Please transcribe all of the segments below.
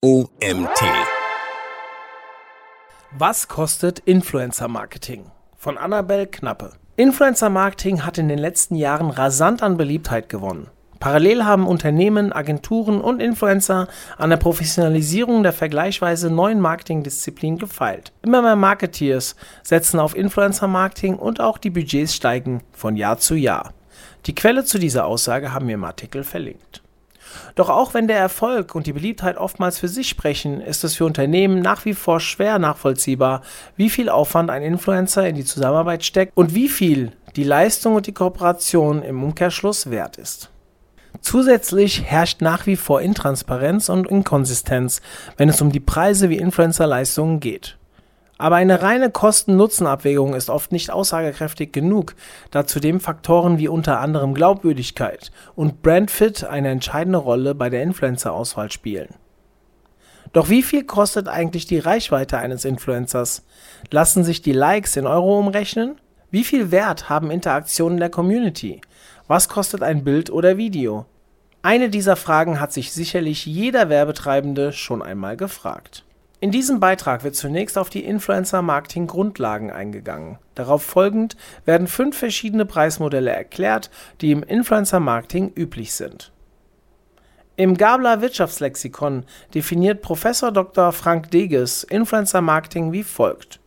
OMT. Was kostet Influencer Marketing? Von Annabel Knappe. Influencer Marketing hat in den letzten Jahren rasant an Beliebtheit gewonnen. Parallel haben Unternehmen, Agenturen und Influencer an der Professionalisierung der vergleichsweise neuen Marketingdisziplin gefeilt. Immer mehr Marketeers setzen auf Influencer Marketing und auch die Budgets steigen von Jahr zu Jahr. Die Quelle zu dieser Aussage haben wir im Artikel verlinkt. Doch auch wenn der Erfolg und die Beliebtheit oftmals für sich sprechen, ist es für Unternehmen nach wie vor schwer nachvollziehbar, wie viel Aufwand ein Influencer in die Zusammenarbeit steckt und wie viel die Leistung und die Kooperation im Umkehrschluss wert ist. Zusätzlich herrscht nach wie vor Intransparenz und Inkonsistenz, wenn es um die Preise wie Influencer-Leistungen geht. Aber eine reine Kosten-Nutzen-Abwägung ist oft nicht aussagekräftig genug, da zudem Faktoren wie unter anderem Glaubwürdigkeit und Brandfit eine entscheidende Rolle bei der Influencer-Auswahl spielen. Doch wie viel kostet eigentlich die Reichweite eines Influencers? Lassen sich die Likes in Euro umrechnen? Wie viel Wert haben Interaktionen der Community? Was kostet ein Bild oder Video? Eine dieser Fragen hat sich sicherlich jeder Werbetreibende schon einmal gefragt. In diesem Beitrag wird zunächst auf die Influencer-Marketing-Grundlagen eingegangen. Darauf folgend werden fünf verschiedene Preismodelle erklärt, die im Influencer-Marketing üblich sind. Im Gabler Wirtschaftslexikon definiert Prof. Dr. Frank Deges Influencer-Marketing wie folgt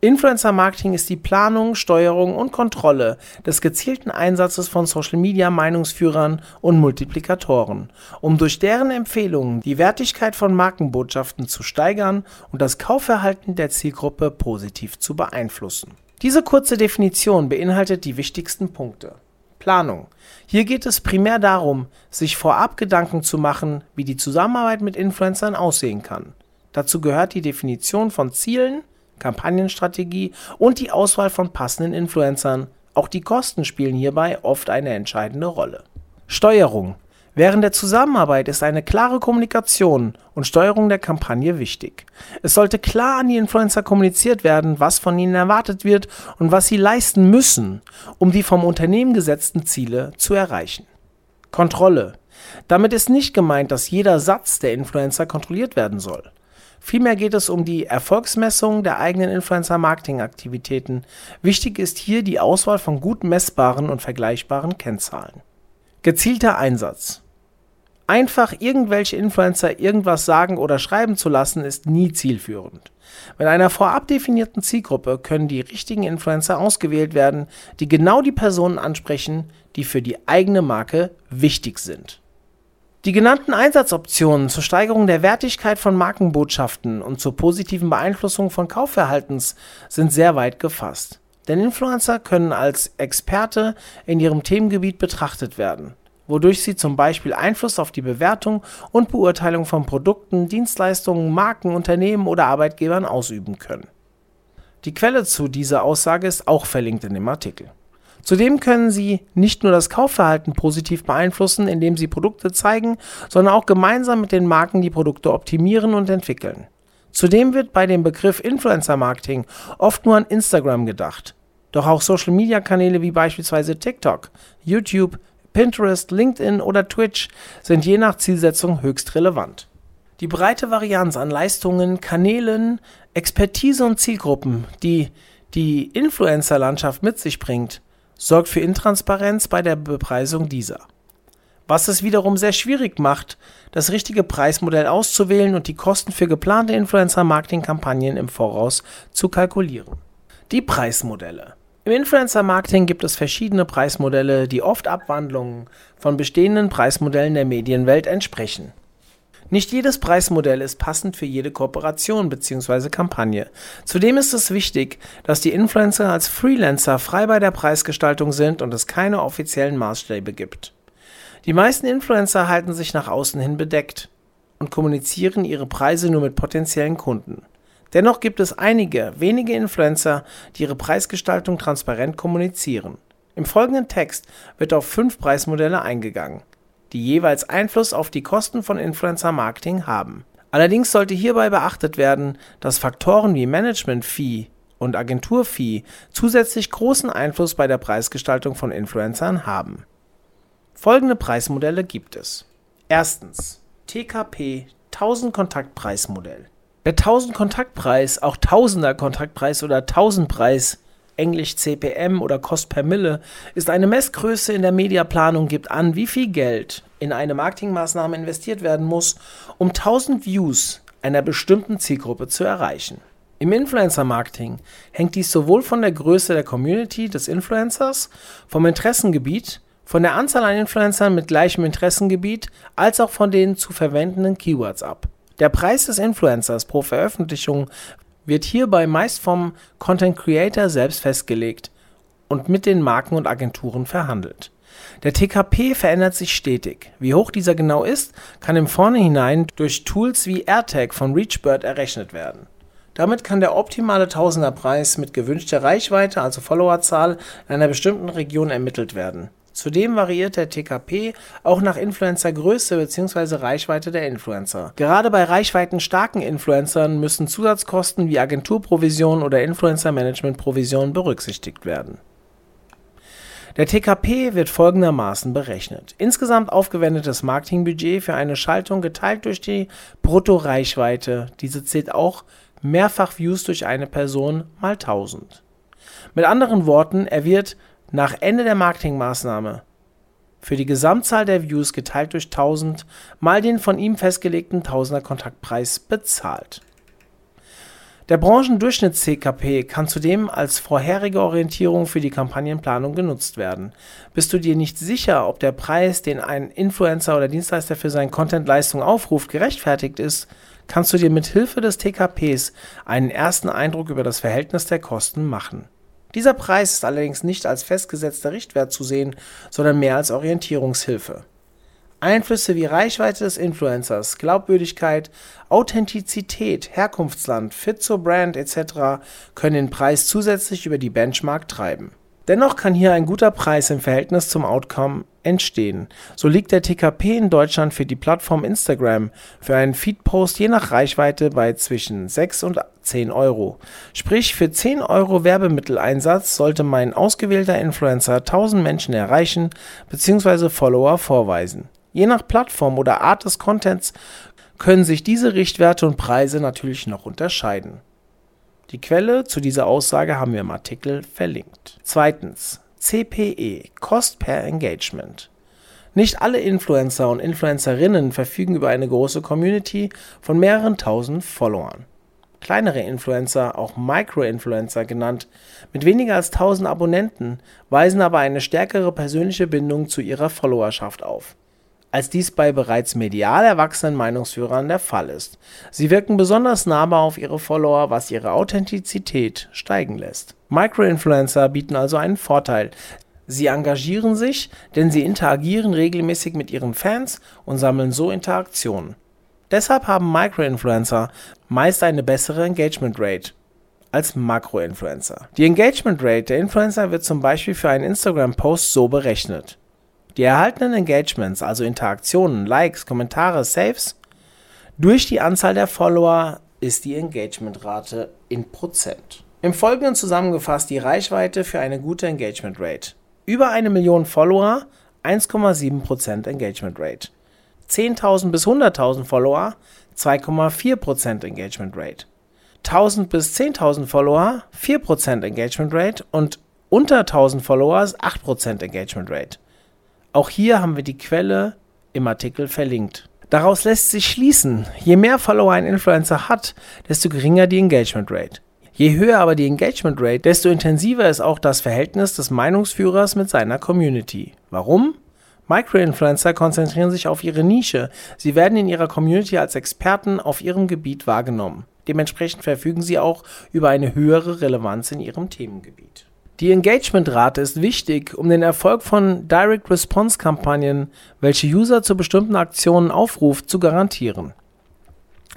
Influencer Marketing ist die Planung, Steuerung und Kontrolle des gezielten Einsatzes von Social Media Meinungsführern und Multiplikatoren, um durch deren Empfehlungen die Wertigkeit von Markenbotschaften zu steigern und das Kaufverhalten der Zielgruppe positiv zu beeinflussen. Diese kurze Definition beinhaltet die wichtigsten Punkte. Planung. Hier geht es primär darum, sich vorab Gedanken zu machen, wie die Zusammenarbeit mit Influencern aussehen kann. Dazu gehört die Definition von Zielen, Kampagnenstrategie und die Auswahl von passenden Influencern. Auch die Kosten spielen hierbei oft eine entscheidende Rolle. Steuerung. Während der Zusammenarbeit ist eine klare Kommunikation und Steuerung der Kampagne wichtig. Es sollte klar an die Influencer kommuniziert werden, was von ihnen erwartet wird und was sie leisten müssen, um die vom Unternehmen gesetzten Ziele zu erreichen. Kontrolle. Damit ist nicht gemeint, dass jeder Satz der Influencer kontrolliert werden soll. Vielmehr geht es um die Erfolgsmessung der eigenen Influencer-Marketing-Aktivitäten. Wichtig ist hier die Auswahl von gut messbaren und vergleichbaren Kennzahlen. Gezielter Einsatz. Einfach irgendwelche Influencer irgendwas sagen oder schreiben zu lassen, ist nie zielführend. Mit einer vorab definierten Zielgruppe können die richtigen Influencer ausgewählt werden, die genau die Personen ansprechen, die für die eigene Marke wichtig sind. Die genannten Einsatzoptionen zur Steigerung der Wertigkeit von Markenbotschaften und zur positiven Beeinflussung von Kaufverhaltens sind sehr weit gefasst. Denn Influencer können als Experte in ihrem Themengebiet betrachtet werden, wodurch sie zum Beispiel Einfluss auf die Bewertung und Beurteilung von Produkten, Dienstleistungen, Marken, Unternehmen oder Arbeitgebern ausüben können. Die Quelle zu dieser Aussage ist auch verlinkt in dem Artikel. Zudem können sie nicht nur das Kaufverhalten positiv beeinflussen, indem sie Produkte zeigen, sondern auch gemeinsam mit den Marken die Produkte optimieren und entwickeln. Zudem wird bei dem Begriff Influencer Marketing oft nur an Instagram gedacht. Doch auch Social-Media-Kanäle wie beispielsweise TikTok, YouTube, Pinterest, LinkedIn oder Twitch sind je nach Zielsetzung höchst relevant. Die breite Varianz an Leistungen, Kanälen, Expertise und Zielgruppen, die die Influencer-Landschaft mit sich bringt, sorgt für Intransparenz bei der Bepreisung dieser. Was es wiederum sehr schwierig macht, das richtige Preismodell auszuwählen und die Kosten für geplante Influencer-Marketing-Kampagnen im Voraus zu kalkulieren. Die Preismodelle. Im Influencer-Marketing gibt es verschiedene Preismodelle, die oft Abwandlungen von bestehenden Preismodellen der Medienwelt entsprechen. Nicht jedes Preismodell ist passend für jede Kooperation bzw. Kampagne. Zudem ist es wichtig, dass die Influencer als Freelancer frei bei der Preisgestaltung sind und es keine offiziellen Maßstäbe gibt. Die meisten Influencer halten sich nach außen hin bedeckt und kommunizieren ihre Preise nur mit potenziellen Kunden. Dennoch gibt es einige wenige Influencer, die ihre Preisgestaltung transparent kommunizieren. Im folgenden Text wird auf fünf Preismodelle eingegangen die jeweils Einfluss auf die Kosten von Influencer-Marketing haben. Allerdings sollte hierbei beachtet werden, dass Faktoren wie Management-Fee und Agentur-Fee zusätzlich großen Einfluss bei der Preisgestaltung von Influencern haben. Folgende Preismodelle gibt es. Erstens TKP 1000 Kontaktpreismodell. Der 1000 Kontaktpreis, auch Tausender Kontaktpreis oder Tausendpreis, englisch CPM oder Cost per Mille, ist eine Messgröße in der Mediaplanung, gibt an, wie viel Geld in eine Marketingmaßnahme investiert werden muss, um 1000 Views einer bestimmten Zielgruppe zu erreichen. Im Influencer-Marketing hängt dies sowohl von der Größe der Community des Influencers, vom Interessengebiet, von der Anzahl an Influencern mit gleichem Interessengebiet, als auch von den zu verwendenden Keywords ab. Der Preis des Influencers pro Veröffentlichung wird hierbei meist vom Content Creator selbst festgelegt und mit den Marken und Agenturen verhandelt. Der TKP verändert sich stetig. Wie hoch dieser genau ist, kann im Vornherein durch Tools wie AirTag von Reachbird errechnet werden. Damit kann der optimale Tausenderpreis mit gewünschter Reichweite, also Followerzahl, in einer bestimmten Region ermittelt werden. Zudem variiert der TKP auch nach Influencergröße bzw. Reichweite der Influencer. Gerade bei reichweitenstarken Influencern müssen Zusatzkosten wie Agenturprovisionen oder Influencer-Management-Provisionen berücksichtigt werden. Der TKP wird folgendermaßen berechnet. Insgesamt aufgewendetes Marketingbudget für eine Schaltung geteilt durch die Bruttoreichweite. Diese zählt auch Mehrfach-Views durch eine Person mal 1000. Mit anderen Worten, er wird nach Ende der Marketingmaßnahme für die Gesamtzahl der Views geteilt durch 1000 mal den von ihm festgelegten Tausender Kontaktpreis bezahlt. Der Branchendurchschnitts-CKP kann zudem als vorherige Orientierung für die Kampagnenplanung genutzt werden. Bist du dir nicht sicher, ob der Preis, den ein Influencer oder Dienstleister für seine Content-Leistung aufruft, gerechtfertigt ist, kannst du dir mit Hilfe des TKPs einen ersten Eindruck über das Verhältnis der Kosten machen. Dieser Preis ist allerdings nicht als festgesetzter Richtwert zu sehen, sondern mehr als Orientierungshilfe. Einflüsse wie Reichweite des Influencers, Glaubwürdigkeit, Authentizität, Herkunftsland, Fit zur Brand etc. können den Preis zusätzlich über die Benchmark treiben. Dennoch kann hier ein guter Preis im Verhältnis zum Outcome entstehen. So liegt der TKP in Deutschland für die Plattform Instagram für einen Feedpost je nach Reichweite bei zwischen 6 und 10 Euro. Sprich, für 10 Euro Werbemitteleinsatz sollte mein ausgewählter Influencer 1000 Menschen erreichen bzw. Follower vorweisen. Je nach Plattform oder Art des Contents können sich diese Richtwerte und Preise natürlich noch unterscheiden. Die Quelle zu dieser Aussage haben wir im Artikel verlinkt. Zweitens. CPE, Cost per Engagement. Nicht alle Influencer und Influencerinnen verfügen über eine große Community von mehreren tausend Followern. Kleinere Influencer, auch Micro-Influencer genannt, mit weniger als 1000 Abonnenten, weisen aber eine stärkere persönliche Bindung zu ihrer Followerschaft auf als dies bei bereits medial erwachsenen Meinungsführern der Fall ist. Sie wirken besonders nahbar auf ihre Follower, was ihre Authentizität steigen lässt. Microinfluencer bieten also einen Vorteil. Sie engagieren sich, denn sie interagieren regelmäßig mit ihren Fans und sammeln so Interaktionen. Deshalb haben Microinfluencer meist eine bessere Engagement Rate als Makroinfluencer. Die Engagement Rate der Influencer wird zum Beispiel für einen Instagram-Post so berechnet. Die erhaltenen Engagements, also Interaktionen, Likes, Kommentare, Saves, durch die Anzahl der Follower ist die Engagementrate in Prozent. Im Folgenden zusammengefasst die Reichweite für eine gute Engagement Rate. Über eine Million Follower 1,7% Engagement Rate. 10.000 bis 100.000 Follower 2,4% Engagement Rate. 1000 bis 10.000 Follower 4% Engagement Rate und unter 1000 Followers 8% Engagement Rate. Auch hier haben wir die Quelle im Artikel verlinkt. Daraus lässt sich schließen, je mehr Follower ein Influencer hat, desto geringer die Engagement Rate. Je höher aber die Engagement Rate, desto intensiver ist auch das Verhältnis des Meinungsführers mit seiner Community. Warum? Microinfluencer konzentrieren sich auf ihre Nische. Sie werden in ihrer Community als Experten auf ihrem Gebiet wahrgenommen. Dementsprechend verfügen sie auch über eine höhere Relevanz in ihrem Themengebiet. Die Engagementrate ist wichtig, um den Erfolg von Direct-Response-Kampagnen, welche User zu bestimmten Aktionen aufruft, zu garantieren.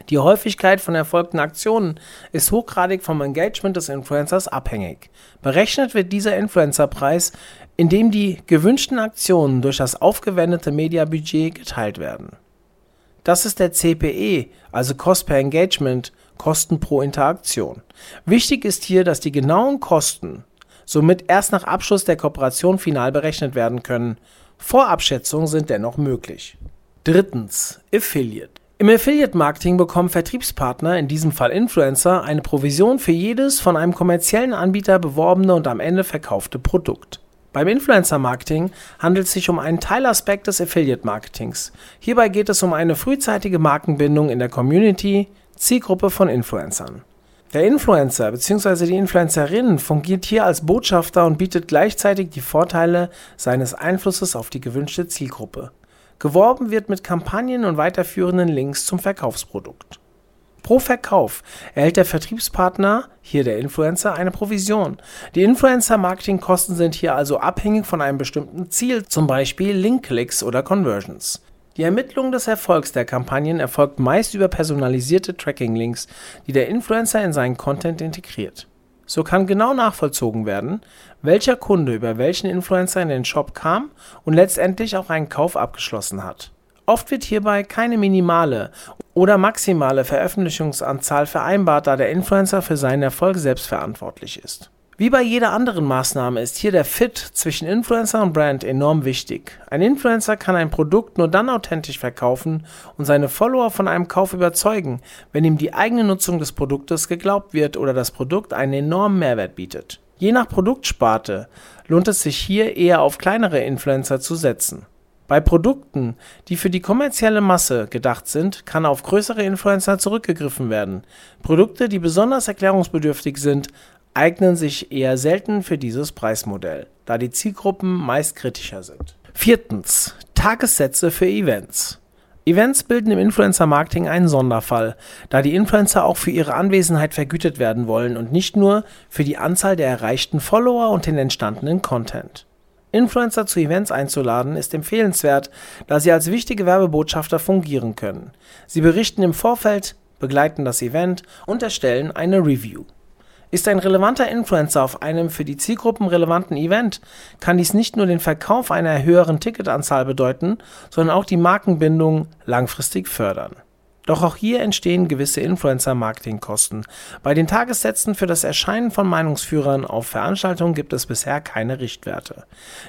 Die Häufigkeit von erfolgten Aktionen ist hochgradig vom Engagement des Influencers abhängig. Berechnet wird dieser Influencerpreis, indem die gewünschten Aktionen durch das aufgewendete Mediabudget geteilt werden. Das ist der CPE, also Cost per Engagement, Kosten pro Interaktion. Wichtig ist hier, dass die genauen Kosten somit erst nach Abschluss der Kooperation final berechnet werden können. Vorabschätzungen sind dennoch möglich. Drittens. Affiliate. Im Affiliate-Marketing bekommen Vertriebspartner, in diesem Fall Influencer, eine Provision für jedes von einem kommerziellen Anbieter beworbene und am Ende verkaufte Produkt. Beim Influencer-Marketing handelt es sich um einen Teilaspekt des Affiliate-Marketings. Hierbei geht es um eine frühzeitige Markenbindung in der Community, Zielgruppe von Influencern. Der Influencer bzw. die Influencerin fungiert hier als Botschafter und bietet gleichzeitig die Vorteile seines Einflusses auf die gewünschte Zielgruppe. Geworben wird mit Kampagnen und weiterführenden Links zum Verkaufsprodukt. Pro Verkauf erhält der Vertriebspartner, hier der Influencer, eine Provision. Die Influencer-Marketing-Kosten sind hier also abhängig von einem bestimmten Ziel, zum Beispiel Link-Klicks oder Conversions. Die Ermittlung des Erfolgs der Kampagnen erfolgt meist über personalisierte Tracking-Links, die der Influencer in seinen Content integriert. So kann genau nachvollzogen werden, welcher Kunde über welchen Influencer in den Shop kam und letztendlich auch einen Kauf abgeschlossen hat. Oft wird hierbei keine minimale oder maximale Veröffentlichungsanzahl vereinbart, da der Influencer für seinen Erfolg selbst verantwortlich ist. Wie bei jeder anderen Maßnahme ist hier der Fit zwischen Influencer und Brand enorm wichtig. Ein Influencer kann ein Produkt nur dann authentisch verkaufen und seine Follower von einem Kauf überzeugen, wenn ihm die eigene Nutzung des Produktes geglaubt wird oder das Produkt einen enormen Mehrwert bietet. Je nach Produktsparte lohnt es sich hier eher auf kleinere Influencer zu setzen. Bei Produkten, die für die kommerzielle Masse gedacht sind, kann auf größere Influencer zurückgegriffen werden. Produkte, die besonders erklärungsbedürftig sind, eignen sich eher selten für dieses Preismodell, da die Zielgruppen meist kritischer sind. Viertens. Tagessätze für Events. Events bilden im Influencer-Marketing einen Sonderfall, da die Influencer auch für ihre Anwesenheit vergütet werden wollen und nicht nur für die Anzahl der erreichten Follower und den entstandenen Content. Influencer zu Events einzuladen, ist empfehlenswert, da sie als wichtige Werbebotschafter fungieren können. Sie berichten im Vorfeld, begleiten das Event und erstellen eine Review. Ist ein relevanter Influencer auf einem für die Zielgruppen relevanten Event, kann dies nicht nur den Verkauf einer höheren Ticketanzahl bedeuten, sondern auch die Markenbindung langfristig fördern. Doch auch hier entstehen gewisse Influencer-Marketing-Kosten. Bei den Tagessätzen für das Erscheinen von Meinungsführern auf Veranstaltungen gibt es bisher keine Richtwerte.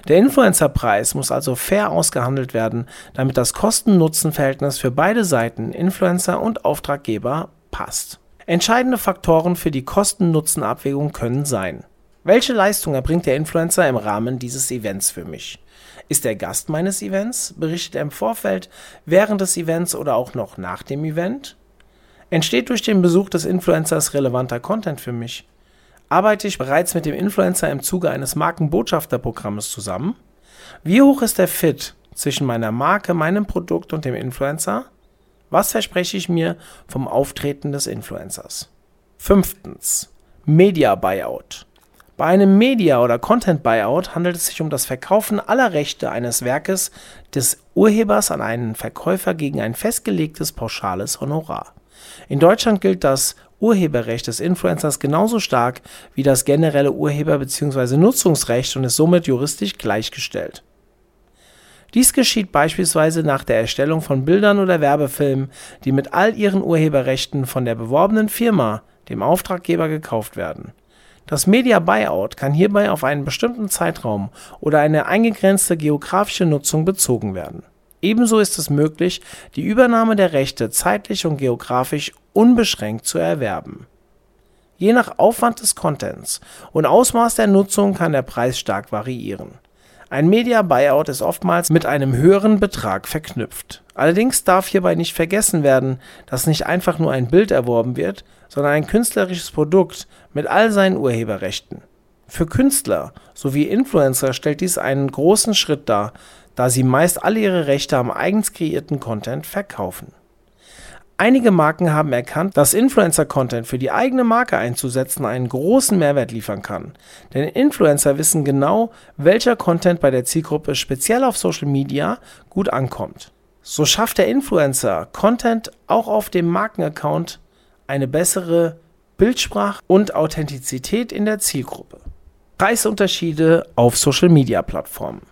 Der Influencer-Preis muss also fair ausgehandelt werden, damit das Kosten-Nutzen-Verhältnis für beide Seiten, Influencer und Auftraggeber, passt. Entscheidende Faktoren für die Kosten-Nutzen-Abwägung können sein. Welche Leistung erbringt der Influencer im Rahmen dieses Events für mich? Ist er Gast meines Events? Berichtet er im Vorfeld, während des Events oder auch noch nach dem Event? Entsteht durch den Besuch des Influencers relevanter Content für mich? Arbeite ich bereits mit dem Influencer im Zuge eines Markenbotschafterprogrammes zusammen? Wie hoch ist der Fit zwischen meiner Marke, meinem Produkt und dem Influencer? Was verspreche ich mir vom Auftreten des Influencers? Fünftens. Media Buyout. Bei einem Media- oder Content-Buyout handelt es sich um das Verkaufen aller Rechte eines Werkes des Urhebers an einen Verkäufer gegen ein festgelegtes pauschales Honorar. In Deutschland gilt das Urheberrecht des Influencers genauso stark wie das generelle Urheber- bzw. Nutzungsrecht und ist somit juristisch gleichgestellt. Dies geschieht beispielsweise nach der Erstellung von Bildern oder Werbefilmen, die mit all ihren Urheberrechten von der beworbenen Firma, dem Auftraggeber, gekauft werden das Media Buyout kann hierbei auf einen bestimmten Zeitraum oder eine eingegrenzte geografische Nutzung bezogen werden. Ebenso ist es möglich, die Übernahme der Rechte zeitlich und geografisch unbeschränkt zu erwerben. Je nach Aufwand des Contents und Ausmaß der Nutzung kann der Preis stark variieren. Ein Media Buyout ist oftmals mit einem höheren Betrag verknüpft. Allerdings darf hierbei nicht vergessen werden, dass nicht einfach nur ein Bild erworben wird, sondern ein künstlerisches Produkt mit all seinen Urheberrechten. Für Künstler sowie Influencer stellt dies einen großen Schritt dar, da sie meist alle ihre Rechte am eigens kreierten Content verkaufen. Einige Marken haben erkannt, dass Influencer-Content für die eigene Marke einzusetzen einen großen Mehrwert liefern kann. Denn Influencer wissen genau, welcher Content bei der Zielgruppe speziell auf Social Media gut ankommt. So schafft der Influencer Content auch auf dem Markenaccount eine bessere Bildsprache und Authentizität in der Zielgruppe. Preisunterschiede auf Social-Media-Plattformen.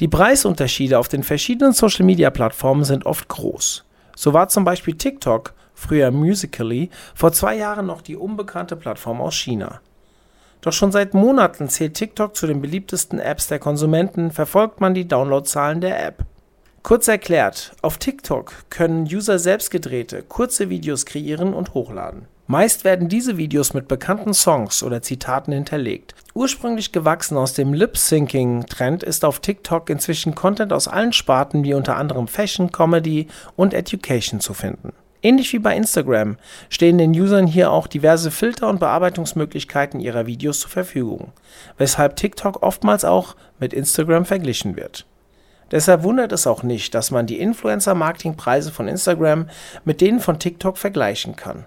Die Preisunterschiede auf den verschiedenen Social-Media-Plattformen sind oft groß. So war zum Beispiel TikTok, früher Musically, vor zwei Jahren noch die unbekannte Plattform aus China. Doch schon seit Monaten zählt TikTok zu den beliebtesten Apps der Konsumenten, verfolgt man die Downloadzahlen der App. Kurz erklärt, auf TikTok können User selbst gedrehte, kurze Videos kreieren und hochladen. Meist werden diese Videos mit bekannten Songs oder Zitaten hinterlegt. Ursprünglich gewachsen aus dem Lip-Syncing-Trend ist auf TikTok inzwischen Content aus allen Sparten wie unter anderem Fashion, Comedy und Education zu finden. Ähnlich wie bei Instagram stehen den Usern hier auch diverse Filter und Bearbeitungsmöglichkeiten ihrer Videos zur Verfügung, weshalb TikTok oftmals auch mit Instagram verglichen wird. Deshalb wundert es auch nicht, dass man die Influencer-Marketing-Preise von Instagram mit denen von TikTok vergleichen kann.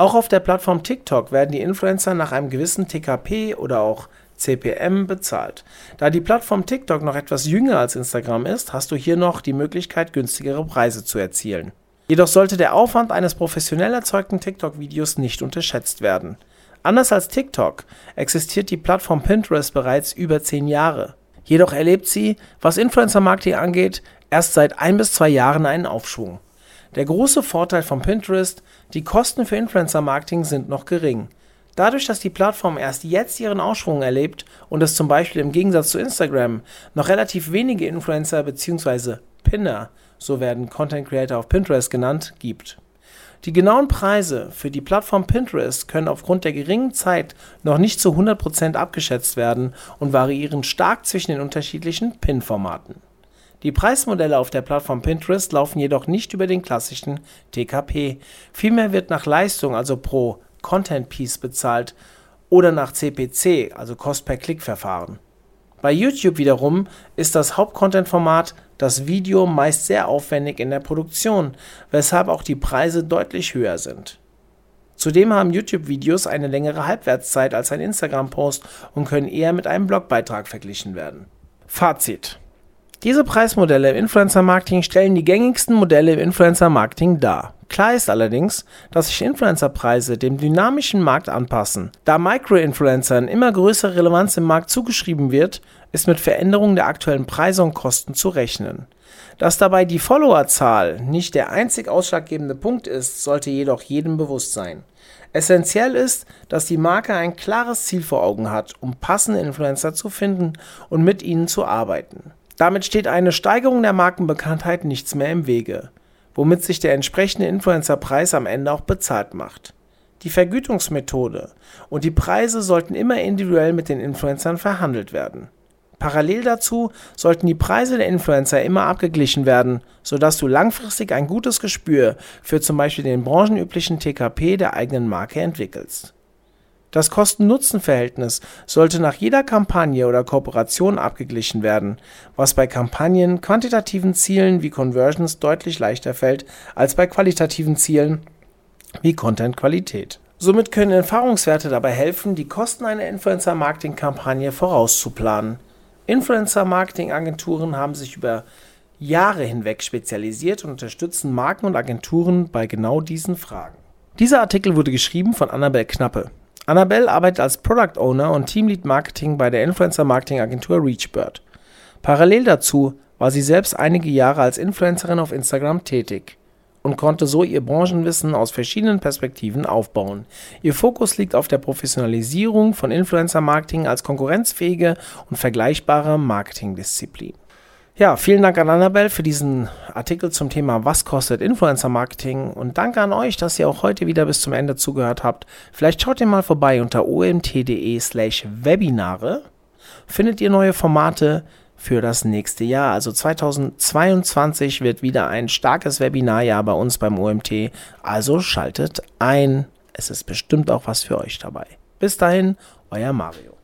Auch auf der Plattform TikTok werden die Influencer nach einem gewissen TKP oder auch CPM bezahlt. Da die Plattform TikTok noch etwas jünger als Instagram ist, hast du hier noch die Möglichkeit, günstigere Preise zu erzielen. Jedoch sollte der Aufwand eines professionell erzeugten TikTok-Videos nicht unterschätzt werden. Anders als TikTok existiert die Plattform Pinterest bereits über 10 Jahre. Jedoch erlebt sie, was Influencer-Marketing angeht, erst seit ein bis zwei Jahren einen Aufschwung. Der große Vorteil von Pinterest, die Kosten für Influencer-Marketing sind noch gering. Dadurch, dass die Plattform erst jetzt ihren Aufschwung erlebt und es zum Beispiel im Gegensatz zu Instagram noch relativ wenige Influencer bzw. Pinner, so werden Content Creator auf Pinterest genannt, gibt. Die genauen Preise für die Plattform Pinterest können aufgrund der geringen Zeit noch nicht zu 100% abgeschätzt werden und variieren stark zwischen den unterschiedlichen Pin-Formaten. Die Preismodelle auf der Plattform Pinterest laufen jedoch nicht über den klassischen TKP. Vielmehr wird nach Leistung, also pro Content Piece bezahlt oder nach CPC, also Cost per Klick Verfahren. Bei YouTube wiederum ist das Hauptcontent-Format das Video meist sehr aufwendig in der Produktion, weshalb auch die Preise deutlich höher sind. Zudem haben YouTube-Videos eine längere Halbwertszeit als ein Instagram-Post und können eher mit einem Blogbeitrag verglichen werden. Fazit. Diese Preismodelle im Influencer-Marketing stellen die gängigsten Modelle im Influencer-Marketing dar. Klar ist allerdings, dass sich Influencer-Preise dem dynamischen Markt anpassen. Da Micro-Influencern immer größere Relevanz im Markt zugeschrieben wird, ist mit Veränderungen der aktuellen Preise und Kosten zu rechnen. Dass dabei die Followerzahl nicht der einzig ausschlaggebende Punkt ist, sollte jedoch jedem bewusst sein. Essentiell ist, dass die Marke ein klares Ziel vor Augen hat, um passende Influencer zu finden und mit ihnen zu arbeiten. Damit steht eine Steigerung der Markenbekanntheit nichts mehr im Wege womit sich der entsprechende Influencer-Preis am Ende auch bezahlt macht. Die Vergütungsmethode und die Preise sollten immer individuell mit den Influencern verhandelt werden. Parallel dazu sollten die Preise der Influencer immer abgeglichen werden, sodass du langfristig ein gutes Gespür für zum Beispiel den branchenüblichen TKP der eigenen Marke entwickelst. Das Kosten-Nutzen-Verhältnis sollte nach jeder Kampagne oder Kooperation abgeglichen werden, was bei Kampagnen quantitativen Zielen wie Conversions deutlich leichter fällt als bei qualitativen Zielen wie Content-Qualität. Somit können Erfahrungswerte dabei helfen, die Kosten einer Influencer-Marketing-Kampagne vorauszuplanen. Influencer-Marketing-Agenturen haben sich über Jahre hinweg spezialisiert und unterstützen Marken und Agenturen bei genau diesen Fragen. Dieser Artikel wurde geschrieben von Annabel Knappe. Annabelle arbeitet als Product Owner und Teamlead Marketing bei der Influencer Marketing Agentur Reachbird. Parallel dazu war sie selbst einige Jahre als Influencerin auf Instagram tätig und konnte so ihr Branchenwissen aus verschiedenen Perspektiven aufbauen. Ihr Fokus liegt auf der Professionalisierung von Influencer Marketing als konkurrenzfähige und vergleichbare Marketingdisziplin. Ja, vielen Dank an Annabelle für diesen Artikel zum Thema Was kostet Influencer Marketing und danke an euch, dass ihr auch heute wieder bis zum Ende zugehört habt. Vielleicht schaut ihr mal vorbei unter omt.de slash Webinare. Findet ihr neue Formate für das nächste Jahr. Also 2022 wird wieder ein starkes Webinarjahr bei uns beim OMT. Also schaltet ein. Es ist bestimmt auch was für euch dabei. Bis dahin, euer Mario.